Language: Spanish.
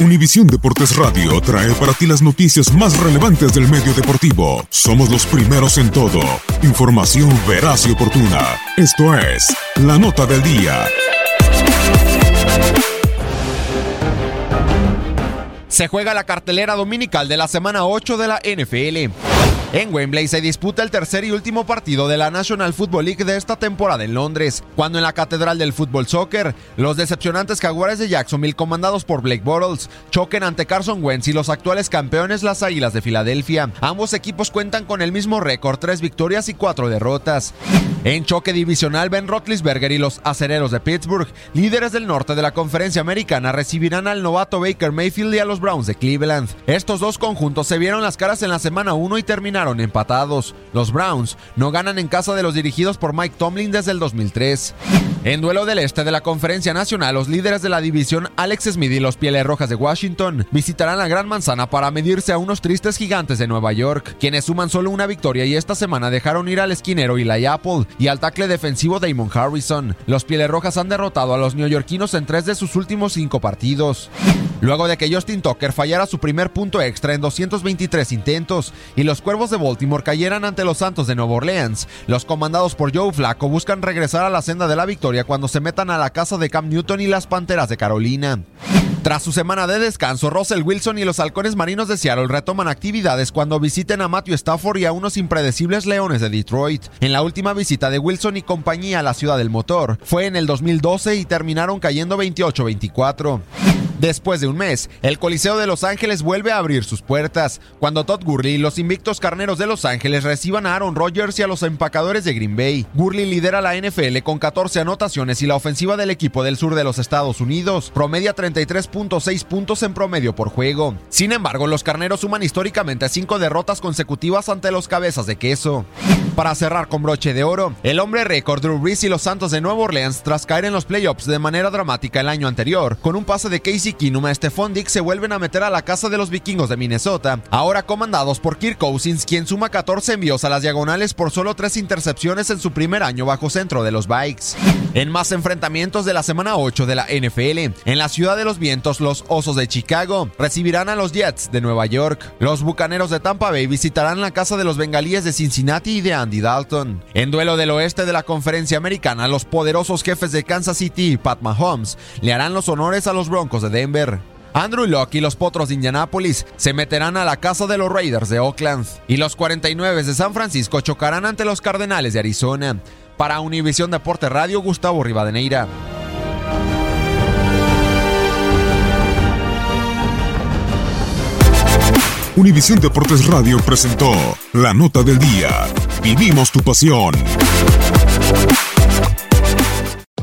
Univisión Deportes Radio trae para ti las noticias más relevantes del medio deportivo. Somos los primeros en todo. Información veraz y oportuna. Esto es La Nota del Día. Se juega la cartelera dominical de la semana 8 de la NFL. En Wembley se disputa el tercer y último partido de la National Football League de esta temporada en Londres, cuando en la Catedral del Fútbol Soccer, los decepcionantes Jaguares de Jacksonville, comandados por Blake Bortles, choquen ante Carson Wentz y los actuales campeones las Águilas de Filadelfia. Ambos equipos cuentan con el mismo récord, tres victorias y cuatro derrotas. En choque divisional, Ben Roethlisberger y los Acereros de Pittsburgh, líderes del norte de la conferencia americana, recibirán al novato Baker Mayfield y a los Browns de Cleveland. Estos dos conjuntos se vieron las caras en la semana 1 y terminaron empatados. Los Browns no ganan en casa de los dirigidos por Mike Tomlin desde el 2003. En duelo del este de la Conferencia Nacional, los líderes de la división Alex Smith y los Pieles Rojas de Washington visitarán la Gran Manzana para medirse a unos tristes gigantes de Nueva York, quienes suman solo una victoria y esta semana dejaron ir al esquinero Eli Apple y al tackle defensivo Damon Harrison. Los Pieles Rojas han derrotado a los neoyorquinos en tres de sus últimos cinco partidos. Luego de que Justin Tucker fallara su primer punto extra en 223 intentos y los Cuervos de Baltimore cayeran ante los Santos de Nueva Orleans, los comandados por Joe Flacco buscan regresar a la senda de la victoria cuando se metan a la casa de Cam Newton y las Panteras de Carolina. Tras su semana de descanso, Russell Wilson y los halcones marinos de Seattle retoman actividades cuando visiten a Matthew Stafford y a unos impredecibles Leones de Detroit. En la última visita de Wilson y compañía a la ciudad del motor fue en el 2012 y terminaron cayendo 28-24. Después de un mes, el Coliseo de Los Ángeles vuelve a abrir sus puertas, cuando Todd Gurley y los invictos carneros de Los Ángeles reciban a Aaron Rodgers y a los empacadores de Green Bay. Gurley lidera la NFL con 14 anotaciones y la ofensiva del equipo del sur de los Estados Unidos promedia 33.6 puntos en promedio por juego. Sin embargo, los carneros suman históricamente 5 derrotas consecutivas ante los cabezas de queso. Para cerrar con broche de oro, el hombre récord Drew Brees y los Santos de Nueva Orleans tras caer en los playoffs de manera dramática el año anterior, con un pase de Casey Keenum a Stephon Diggs se vuelven a meter a la casa de los vikingos de Minnesota, ahora comandados por Kirk Cousins, quien suma 14 envíos a las diagonales por solo 3 intercepciones en su primer año bajo centro de los Bikes. En más enfrentamientos de la semana 8 de la NFL, en la ciudad de los vientos, los Osos de Chicago recibirán a los Jets de Nueva York. Los Bucaneros de Tampa Bay visitarán la casa de los Bengalíes de Cincinnati y de Andy Dalton. En duelo del oeste de la conferencia americana, los poderosos jefes de Kansas City y Pat Mahomes le harán los honores a los Broncos de Denver. Andrew Locke y los Potros de Indianápolis se meterán a la casa de los Raiders de Oakland y los 49 de San Francisco chocarán ante los Cardenales de Arizona. Para Univisión Deporte Radio, Gustavo Rivadeneira. Univisión Deportes Radio presentó la nota del día. Vivimos tu pasión.